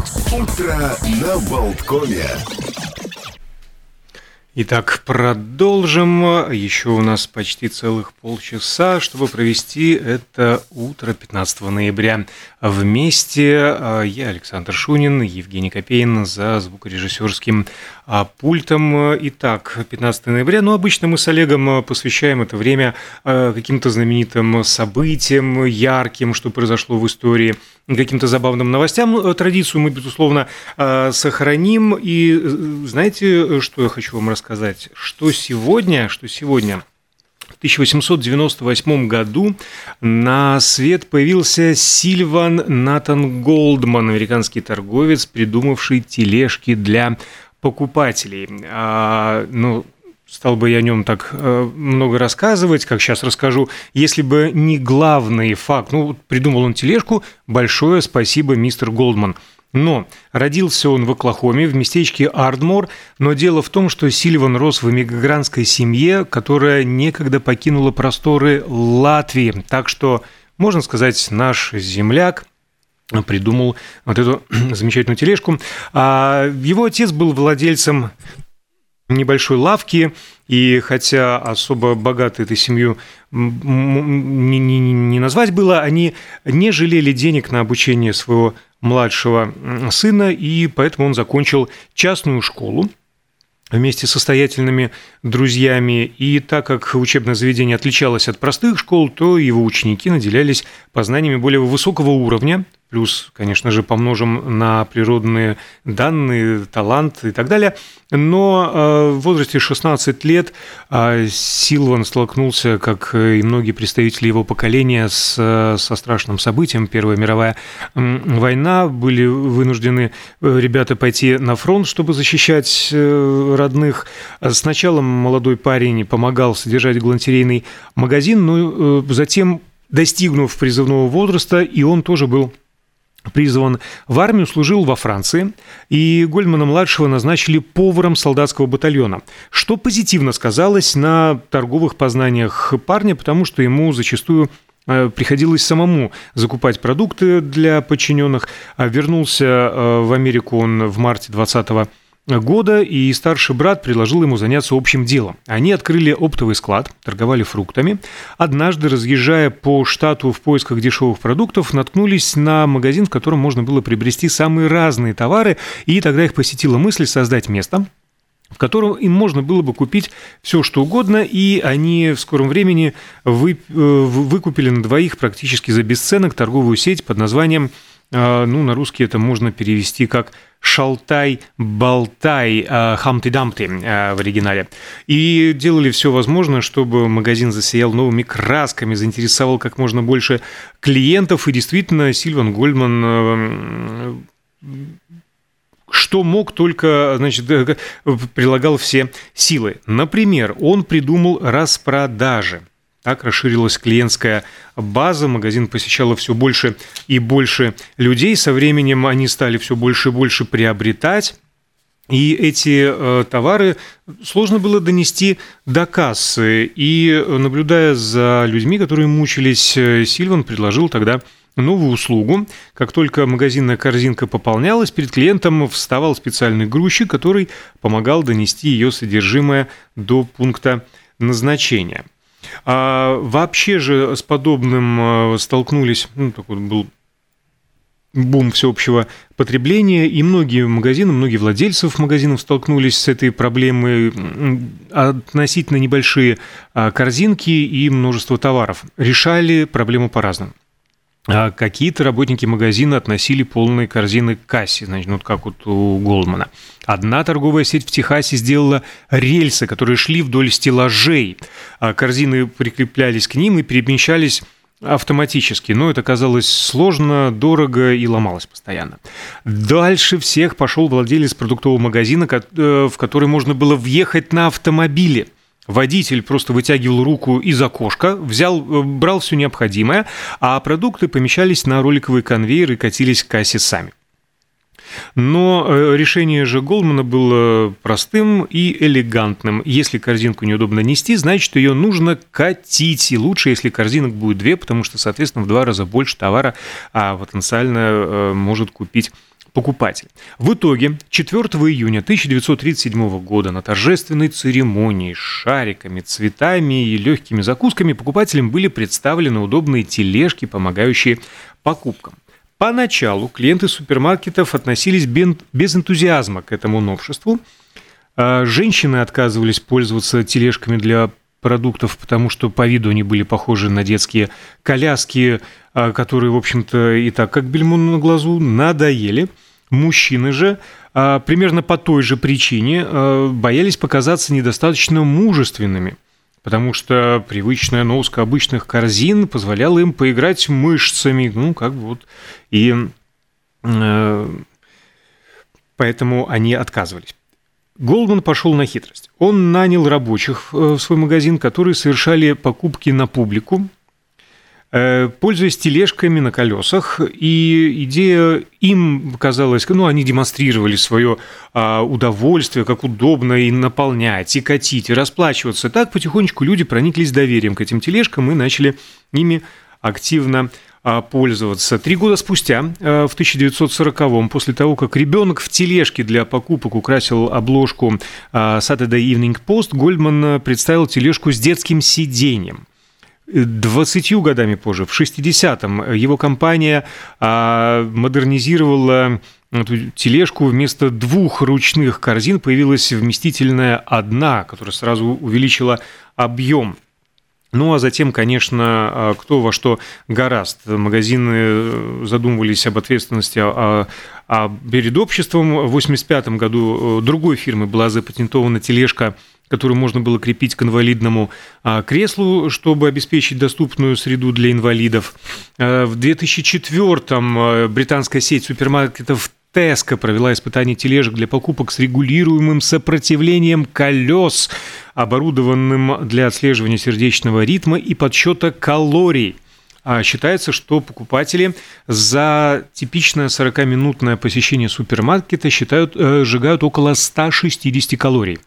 Утро на Болткоме. Итак, продолжим. Еще у нас почти целых полчаса, чтобы провести это утро 15 ноября. Вместе а, я, Александр Шунин, Евгений Копейн за звукорежиссерским а, пультом. Итак, 15 ноября. Ну, обычно мы с Олегом посвящаем это время а, каким-то знаменитым событиям, ярким, что произошло в истории – каким-то забавным новостям. Традицию мы, безусловно, э, сохраним. И э, знаете, что я хочу вам рассказать? Что сегодня, что сегодня в 1898 году на свет появился Сильван Натан Голдман, американский торговец, придумавший тележки для покупателей. А, ну, стал бы я о нем так э, много рассказывать, как сейчас расскажу, если бы не главный факт. Ну, придумал он тележку, большое спасибо, мистер Голдман. Но родился он в Оклахоме, в местечке Ардмор, но дело в том, что Сильван рос в эмигрантской семье, которая некогда покинула просторы Латвии. Так что, можно сказать, наш земляк придумал вот эту замечательную тележку. А его отец был владельцем небольшой лавки, и хотя особо богато этой семью не, не, не назвать было, они не жалели денег на обучение своего младшего сына, и поэтому он закончил частную школу вместе с состоятельными друзьями. И так как учебное заведение отличалось от простых школ, то его ученики наделялись познаниями более высокого уровня, плюс, конечно же, помножим на природные данные, талант и так далее. Но э, в возрасте 16 лет э, Силван столкнулся, как и многие представители его поколения, с, со страшным событием. Первая мировая война. Были вынуждены э, ребята пойти на фронт, чтобы защищать родных. Сначала молодой парень помогал содержать галантерейный магазин, но затем достигнув призывного возраста, и он тоже был призван в армию, служил во Франции, и Гольдмана-младшего назначили поваром солдатского батальона, что позитивно сказалось на торговых познаниях парня, потому что ему зачастую э, приходилось самому закупать продукты для подчиненных. А вернулся э, в Америку он в марте 20 года, и старший брат предложил ему заняться общим делом. Они открыли оптовый склад, торговали фруктами. Однажды, разъезжая по штату в поисках дешевых продуктов, наткнулись на магазин, в котором можно было приобрести самые разные товары, и тогда их посетила мысль создать место, в котором им можно было бы купить все, что угодно, и они в скором времени вы, э, выкупили на двоих практически за бесценок торговую сеть под названием ну, на русский это можно перевести как «шалтай-болтай», «хамты-дамты» а, в оригинале. И делали все возможное, чтобы магазин засиял новыми красками, заинтересовал как можно больше клиентов. И действительно, Сильван Гольдман а, что мог, только значит, прилагал все силы. Например, он придумал распродажи. Так расширилась клиентская база, магазин посещало все больше и больше людей. Со временем они стали все больше и больше приобретать. И эти э, товары сложно было донести до кассы. И наблюдая за людьми, которые мучились, э, Сильван предложил тогда новую услугу. Как только магазинная корзинка пополнялась, перед клиентом вставал специальный грузчик, который помогал донести ее содержимое до пункта назначения. А вообще же с подобным э, столкнулись, ну, такой был бум всеобщего потребления, и многие магазины, многие владельцев магазинов столкнулись с этой проблемой относительно небольшие а, корзинки и множество товаров. Решали проблему по-разному. А какие-то работники магазина относили полные корзины к кассе, значит, вот как вот у Голдмана. Одна торговая сеть в Техасе сделала рельсы, которые шли вдоль стеллажей. А корзины прикреплялись к ним и перемещались автоматически, но это казалось сложно, дорого и ломалось постоянно. Дальше всех пошел владелец продуктового магазина, э, в который можно было въехать на автомобиле – Водитель просто вытягивал руку из окошка, взял, э, брал все необходимое, а продукты помещались на роликовый конвейер и катились к кассе сами. Но э, решение же Голмана было простым и элегантным. Если корзинку неудобно нести, значит, ее нужно катить. И лучше, если корзинок будет две, потому что, соответственно, в два раза больше товара а потенциально э, может купить покупатель. В итоге 4 июня 1937 года на торжественной церемонии с шариками, цветами и легкими закусками покупателям были представлены удобные тележки, помогающие покупкам. Поначалу клиенты супермаркетов относились без энтузиазма к этому новшеству. А женщины отказывались пользоваться тележками для продуктов, потому что по виду они были похожи на детские коляски, а, которые, в общем-то, и так, как бельмо на глазу, надоели. Мужчины же а, примерно по той же причине боялись показаться недостаточно мужественными – потому что привычная носка обычных корзин позволяла им поиграть мышцами, ну, как бы вот, и э, поэтому они отказывались. Голдман пошел на хитрость. Он нанял рабочих э, в свой магазин, которые совершали покупки на публику, Э, пользуясь тележками на колесах, и идея им казалась, ну, они демонстрировали свое а, удовольствие, как удобно и наполнять, и катить, и расплачиваться. Так потихонечку люди прониклись доверием к этим тележкам и начали ими активно пользоваться. Три года спустя, э, в 1940-м, после того, как ребенок в тележке для покупок украсил обложку а, Saturday Evening Post, Гольдман представил тележку с детским сиденьем. 20 годами позже, в 60-м, его компания а, модернизировала эту тележку. Вместо двух ручных корзин появилась вместительная одна, которая сразу увеличила объем. Ну, а затем, конечно, а, кто во что гораст. Магазины э, задумывались об ответственности а, а перед обществом. В 1985 году э, другой фирмы была запатентована тележка которую можно было крепить к инвалидному а, креслу, чтобы обеспечить доступную среду для инвалидов. А, в 2004-м а, британская сеть супермаркетов Теска провела испытание тележек для покупок с регулируемым сопротивлением колес, оборудованным для отслеживания сердечного ритма и подсчета калорий. Считается, что покупатели за типичное 40-минутное посещение супермаркета считают, э, сжигают около 160 калорий.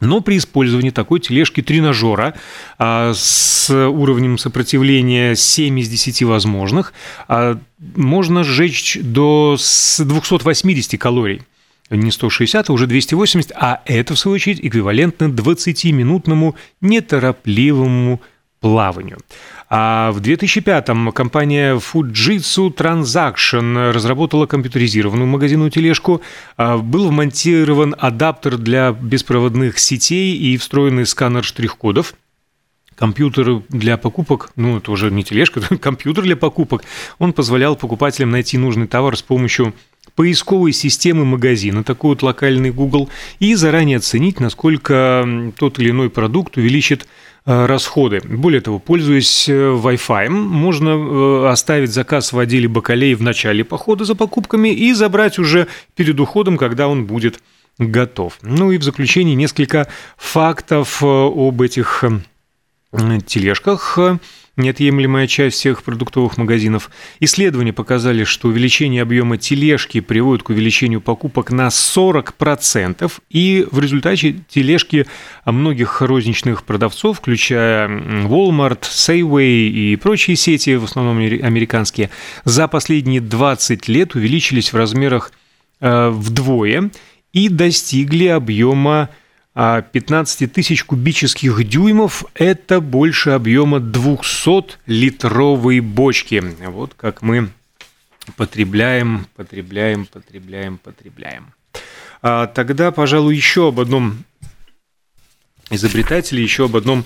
Но при использовании такой тележки-тренажера а, с уровнем сопротивления 7 из 10 возможных а, можно сжечь до 280 калорий. Не 160, а уже 280, а это, в свою очередь, эквивалентно 20-минутному неторопливому плаванию. А в 2005-м компания Fujitsu Transaction разработала компьютеризированную магазинную тележку. А, был вмонтирован адаптер для беспроводных сетей и встроенный сканер штрих-кодов компьютер для покупок, ну, это уже не тележка, это компьютер для покупок, он позволял покупателям найти нужный товар с помощью поисковой системы магазина, такой вот локальный Google, и заранее оценить, насколько тот или иной продукт увеличит расходы. Более того, пользуясь э, Wi-Fi, можно э, оставить заказ в отделе бакалей в начале похода за покупками и забрать уже перед уходом, когда он будет готов. Ну и в заключение несколько фактов об этих тележках неотъемлемая часть всех продуктовых магазинов. Исследования показали, что увеличение объема тележки приводит к увеличению покупок на 40%, и в результате тележки многих розничных продавцов, включая Walmart, Safeway и прочие сети, в основном американские, за последние 20 лет увеличились в размерах э, вдвое и достигли объема 15 а тысяч кубических дюймов – это больше объема 200-литровой бочки. Вот как мы потребляем, потребляем, потребляем, потребляем. А тогда, пожалуй, еще об одном изобретателе, еще об одном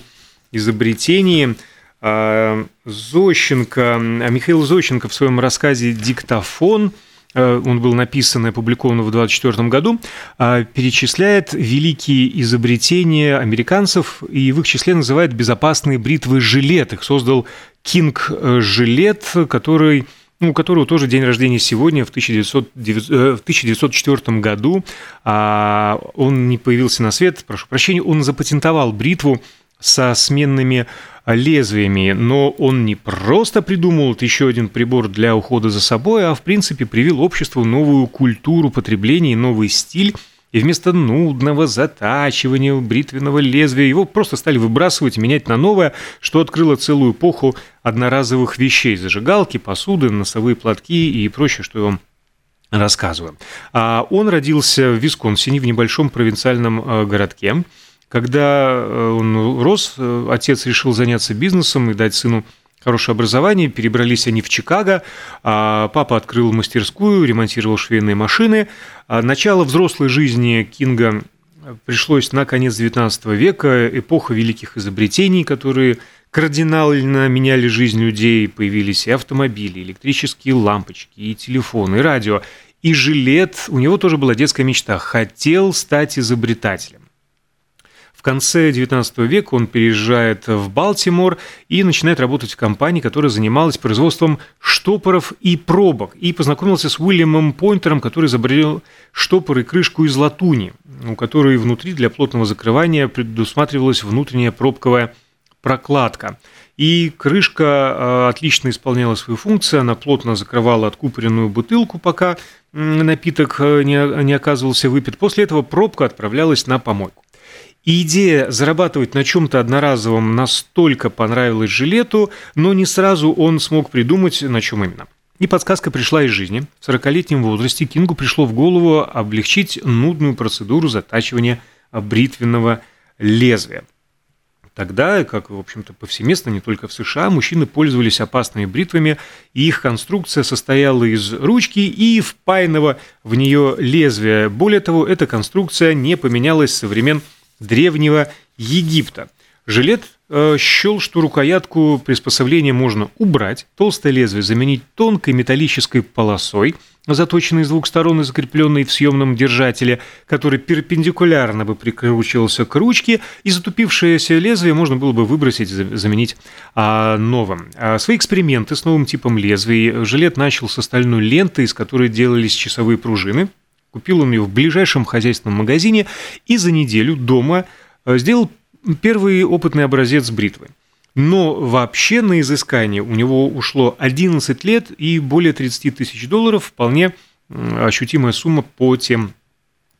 изобретении. А, Зощенко, Михаил Зощенко в своем рассказе «Диктофон» он был написан и опубликован в 1924 году, а, перечисляет великие изобретения американцев и в их числе называет безопасные бритвы жилет. Их создал Кинг э, который ну, у которого тоже день рождения сегодня, в, 1900, э, 1904 году. А, он не появился на свет, прошу прощения, он запатентовал бритву со сменными лезвиями, но он не просто придумал еще один прибор для ухода за собой, а в принципе привил обществу новую культуру потребления, новый стиль, и вместо нудного затачивания бритвенного лезвия его просто стали выбрасывать и менять на новое, что открыло целую эпоху одноразовых вещей – зажигалки, посуды, носовые платки и прочее, что вам рассказываю. А, он родился в Висконсине, в небольшом провинциальном э, городке. Когда э, он рос, э, отец решил заняться бизнесом и дать сыну хорошее образование. Перебрались они в Чикаго. А, папа открыл мастерскую, ремонтировал швейные машины. А, начало взрослой жизни Кинга пришлось на конец XIX века, эпоха великих изобретений, которые кардинально меняли жизнь людей. Появились и автомобили, электрические лампочки, и телефоны, и радио. И жилет, у него тоже была детская мечта, хотел стать изобретателем. Конце XIX века он переезжает в Балтимор и начинает работать в компании, которая занималась производством штопоров и пробок. И познакомился с Уильямом Пойнтером, который изобрел штопор и крышку из латуни, у которой внутри для плотного закрывания предусматривалась внутренняя пробковая прокладка. И крышка а, отлично исполняла свою функцию, она плотно закрывала откупоренную бутылку, пока напиток э, не, не оказывался выпит. После этого пробка отправлялась на помойку. И идея зарабатывать на чем-то одноразовом настолько понравилась жилету, но не сразу он смог придумать, на чем именно. И подсказка пришла из жизни. В 40-летнем возрасте Кингу пришло в голову облегчить нудную процедуру затачивания бритвенного лезвия. Тогда, как, в общем-то, повсеместно, не только в США, мужчины пользовались опасными бритвами, и их конструкция состояла из ручки и впаянного в нее лезвия. Более того, эта конструкция не поменялась со времен древнего Египта. Жилет э, счел, что рукоятку приспособления можно убрать, толстое лезвие заменить тонкой металлической полосой, заточенной с двух сторон и закрепленной в съемном держателе, который перпендикулярно бы прикручивался к ручке, и затупившееся лезвие можно было бы выбросить и заменить а, новым. А свои эксперименты с новым типом лезвий жилет начал с стальной ленты, из которой делались часовые пружины. Купил он ее в ближайшем хозяйственном магазине и за неделю дома э, сделал первый опытный образец бритвы. Но вообще на изыскание у него ушло 11 лет и более 30 тысяч долларов, вполне ощутимая сумма по тем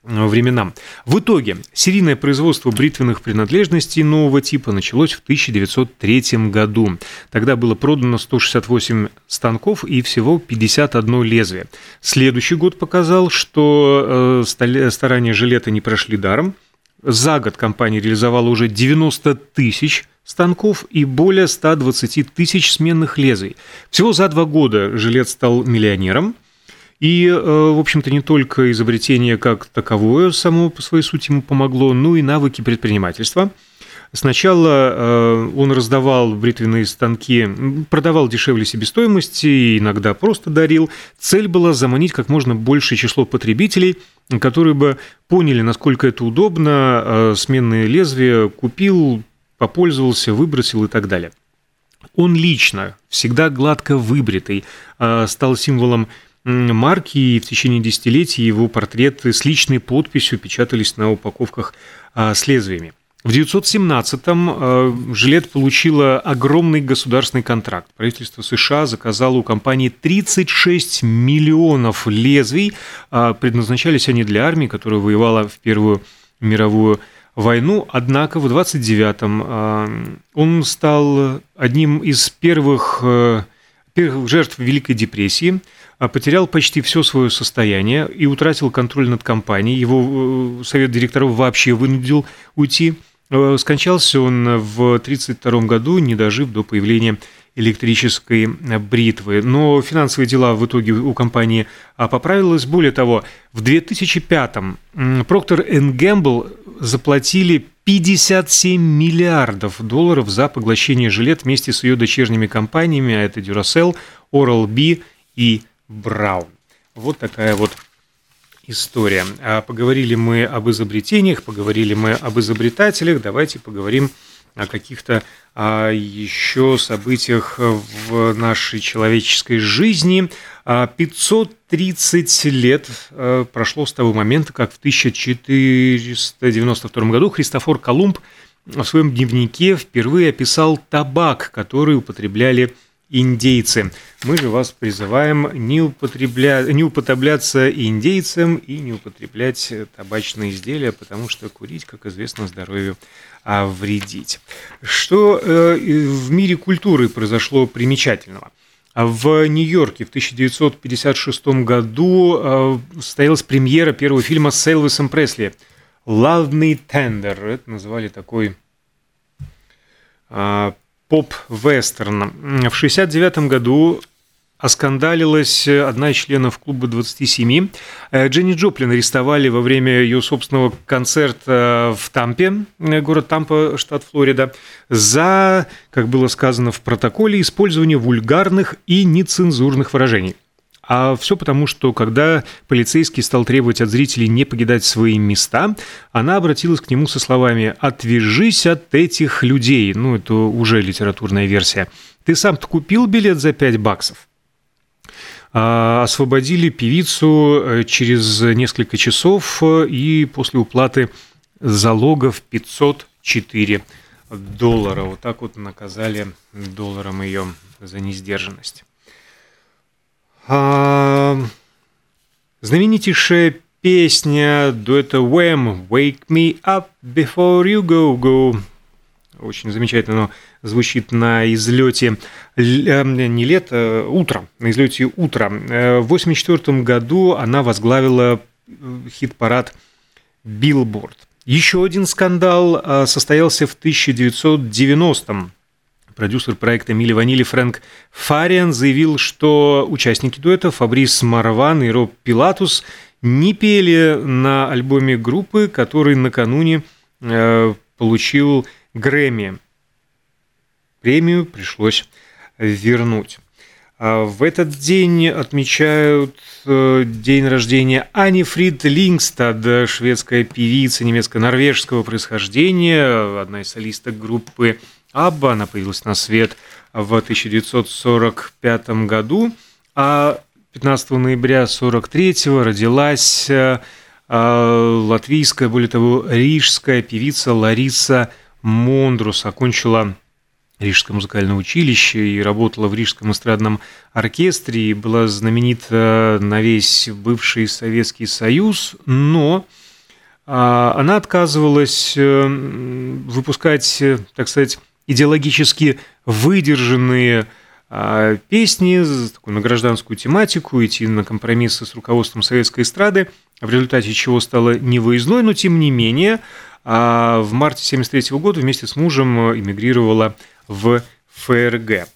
временам. В итоге серийное производство бритвенных принадлежностей нового типа началось в 1903 году. Тогда было продано 168 станков и всего 51 лезвие. Следующий год показал, что э, старания жилета не прошли даром. За год компания реализовала уже 90 тысяч станков и более 120 тысяч сменных лезвий. Всего за два года жилет стал миллионером. И, э, в общем-то, не только изобретение как таковое само по своей сути ему помогло, но и навыки предпринимательства – Сначала э, он раздавал бритвенные станки, продавал дешевле себестоимости, иногда просто дарил. Цель была заманить как можно большее число потребителей, которые бы поняли, насколько это удобно, э, сменные лезвия купил, попользовался, выбросил и так далее. Он лично, всегда гладко выбритый, стал символом марки, и в течение десятилетий его портреты с личной подписью печатались на упаковках с лезвиями. В 1917-м э, Жилет получила огромный государственный контракт. Правительство США заказало у компании 36 миллионов лезвий. А предназначались они для армии, которая воевала в Первую мировую войну. Однако в 29-м э, он стал одним из первых, э, первых жертв Великой депрессии потерял почти все свое состояние и утратил контроль над компанией. Его совет директоров вообще вынудил уйти. Э, скончался он в 1932 году, не дожив до появления электрической бритвы. Но финансовые дела в итоге у компании а, поправились. Более того, в 2005-м Procter Gamble заплатили 57 миллиардов долларов за поглощение жилет вместе с ее дочерними компаниями, а это Duracell, Oral-B и Brown. Вот такая вот история. А поговорили мы об изобретениях, поговорили мы об изобретателях, давайте поговорим о каких-то а, еще событиях в нашей человеческой жизни. 530 а, лет а, прошло с того момента, как в 1492 году Христофор Колумб в своем дневнике впервые описал табак, который употребляли индейцы. Мы же вас призываем не, употребля... не употребляться индейцам и не употреблять табачные изделия, потому что курить, как известно, здоровью а вредить. Что э, в мире культуры произошло примечательного? В Нью-Йорке в 1956 году состоялась премьера первого фильма с Элвисом Пресли «Love Me Tender». Это называли такой поп-вестерн. В 1969 году оскандалилась одна из членов клуба 27. Э, Дженни Джоплин арестовали во время ее собственного концерта в Тампе, э, город Тампа, штат Флорида, за, как было сказано в протоколе, использование вульгарных и нецензурных выражений. А все потому, что когда полицейский стал требовать от зрителей не покидать свои места, она обратилась к нему со словами «Отвяжись от этих людей». Ну, это уже литературная версия. «Ты сам-то купил билет за 5 баксов?» а, освободили певицу э, через несколько часов э, и после уплаты залогов 504 доллара. Вот так вот наказали долларом ее за несдержанность. А, знаменитейшая песня дуэта Wham «Wake me up before you go go». Очень замечательно звучит на излете э, не лето, утро, на излете утра. Э, в 1984 году она возглавила э, хит-парад Billboard. Еще один скандал состоялся в 1990 -м. Продюсер проекта «Мили Ванили» Фрэнк Фариан заявил, что участники дуэта Фабрис Марван и Роб Пилатус не пели на альбоме группы, который накануне получил Грэмми. Премию пришлось вернуть. А в этот день отмечают э, день рождения Ани Фрид Лингстад, шведская певица немецко-норвежского происхождения, одна из солисток группы Абба. Она появилась на свет в 1945 году, а 15 ноября 1943 родилась э, латвийская, более того, рижская певица Лариса Мондрус. Окончила Рижское музыкальное училище и работала в Рижском эстрадном оркестре и была знаменита на весь бывший Советский Союз, но она отказывалась э, выпускать, так сказать, идеологически выдержанные а, песни такую, на гражданскую тематику, идти на компромиссы с руководством советской эстрады, в результате чего стала невыездной, но тем не менее а в марте 1973 года вместе с мужем эмигрировала в ФРГ.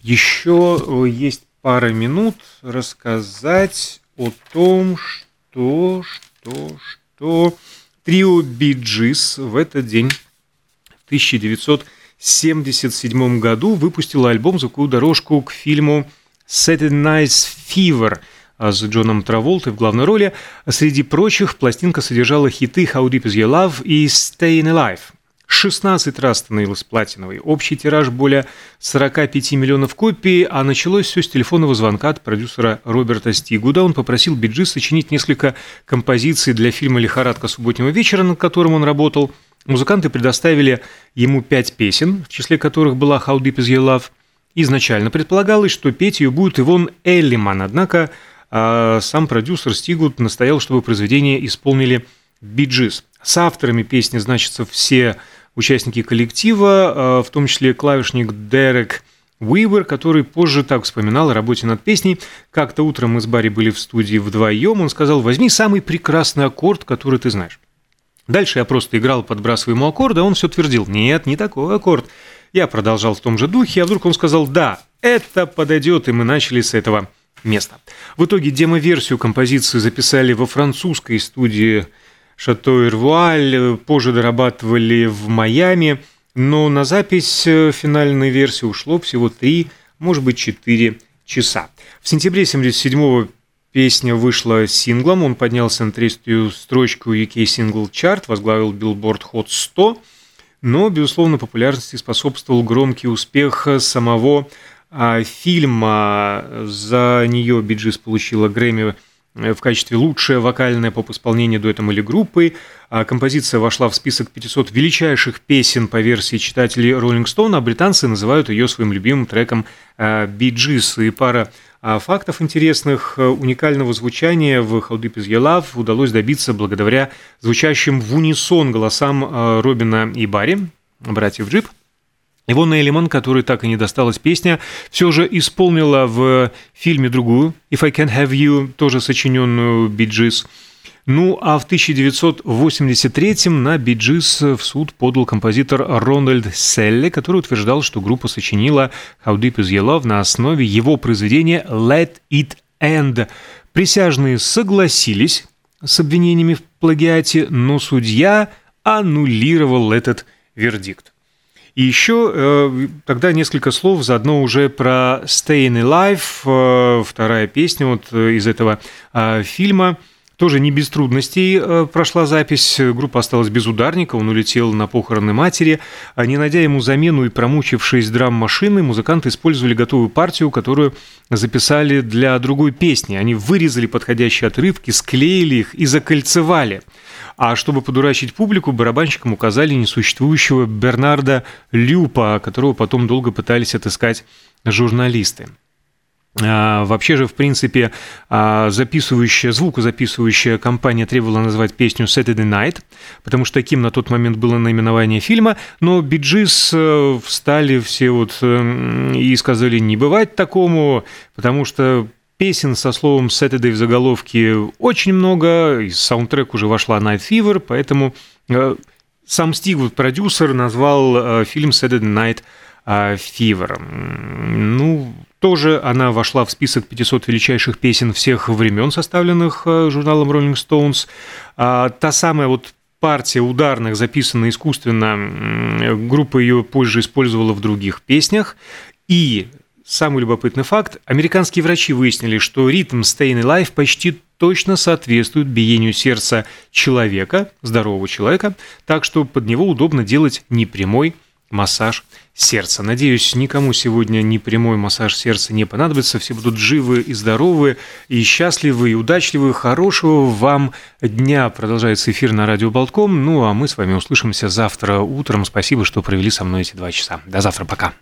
Еще э, есть пара минут рассказать о том, что, что, что трио Биджис в этот день, в 1977 году, выпустило альбом «Звуковую дорожку» к фильму «Saturday Night Fever», с Джоном Траволтой в главной роли. Среди прочих пластинка содержала хиты «How Deep Is Your Love» и «Staying Alive». 16 раз становилась платиновой. Общий тираж более 45 миллионов копий, а началось все с телефонного звонка от продюсера Роберта Стигуда. Он попросил Биджи сочинить несколько композиций для фильма «Лихорадка субботнего вечера», над которым он работал. Музыканты предоставили ему пять песен, в числе которых была «How Deep Is Your Love». Изначально предполагалось, что петь ее будет Ивон Эллиман, однако а сам продюсер Стигут настоял, чтобы произведение исполнили Биджис. С авторами песни значатся все участники коллектива, а, в том числе клавишник Дерек Уивер, который позже так вспоминал о работе над песней. Как-то утром мы с Барри были в студии вдвоем, он сказал, возьми самый прекрасный аккорд, который ты знаешь. Дальше я просто играл, подбрасывая ему аккорд, а он все твердил, нет, не такой аккорд. Я продолжал в том же духе, а вдруг он сказал, да, это подойдет, и мы начали с этого место. В итоге демо-версию композиции записали во французской студии Шато Ирвуаль, позже дорабатывали в Майами, но на запись э, финальной версии ушло всего 3, может быть 4 часа. В сентябре 1977 песня вышла синглом, он поднялся на третью строчку UK Single Chart, возглавил Billboard Hot 100, но, безусловно, популярности способствовал громкий успех самого а фильма. За нее Биджис получила Грэмми в качестве лучшее вокальное поп-исполнение дуэтом или группой. А композиция вошла в список 500 величайших песен по версии читателей Rolling Stone, а британцы называют ее своим любимым треком Биджис. И пара фактов интересных. Уникального звучания в How Deep Is удалось добиться благодаря звучащим в унисон голосам Робина и Барри, братьев Джип – Ивона Элиман, которой так и не досталась песня, все же исполнила в фильме другую «If I Can Have You», тоже сочиненную Bee Gees. Ну, а в 1983-м на Bee Gees в суд подал композитор Рональд Селли, который утверждал, что группа сочинила «How Deep Is Your Love» на основе его произведения «Let It End». Присяжные согласились с обвинениями в плагиате, но судья аннулировал этот вердикт. И еще э, тогда несколько слов заодно уже про Staying Alive, э, вторая песня вот э, из этого фильма. Тоже не без трудностей прошла запись. Группа осталась без ударника, он улетел на похороны матери. А не найдя ему замену и промучившись драм-машины, музыканты использовали готовую партию, которую записали для другой песни. Они вырезали подходящие отрывки, склеили их и закольцевали – а чтобы подурачить публику, барабанщикам указали несуществующего Бернарда Люпа, которого потом долго пытались отыскать журналисты. А, вообще же, в принципе, а, записывающая, звукозаписывающая компания требовала назвать песню Saturday Night, потому что таким на тот момент было наименование фильма, но Биджис э, встали все вот э, и сказали, не бывать такому, потому что Песен со словом Saturday в заголовке очень много, из саундтрек уже вошла Night Fever, поэтому э, сам Стигвуд, продюсер, назвал фильм Saturday Night Fever. Ну, тоже она вошла в список 500 величайших песен всех времен, составленных журналом Rolling Stones. А, та самая вот партия ударных, записанная искусственно, группа ее позже использовала в других песнях. И Самый любопытный факт. Американские врачи выяснили, что ритм Staying Alive почти точно соответствует биению сердца человека, здорового человека, так что под него удобно делать непрямой массаж сердца. Надеюсь, никому сегодня непрямой массаж сердца не понадобится. Все будут живы и здоровы, и счастливы, и удачливы. Хорошего вам дня. Продолжается эфир на радио Болтком. Ну, а мы с вами услышимся завтра утром. Спасибо, что провели со мной эти два часа. До завтра. Пока.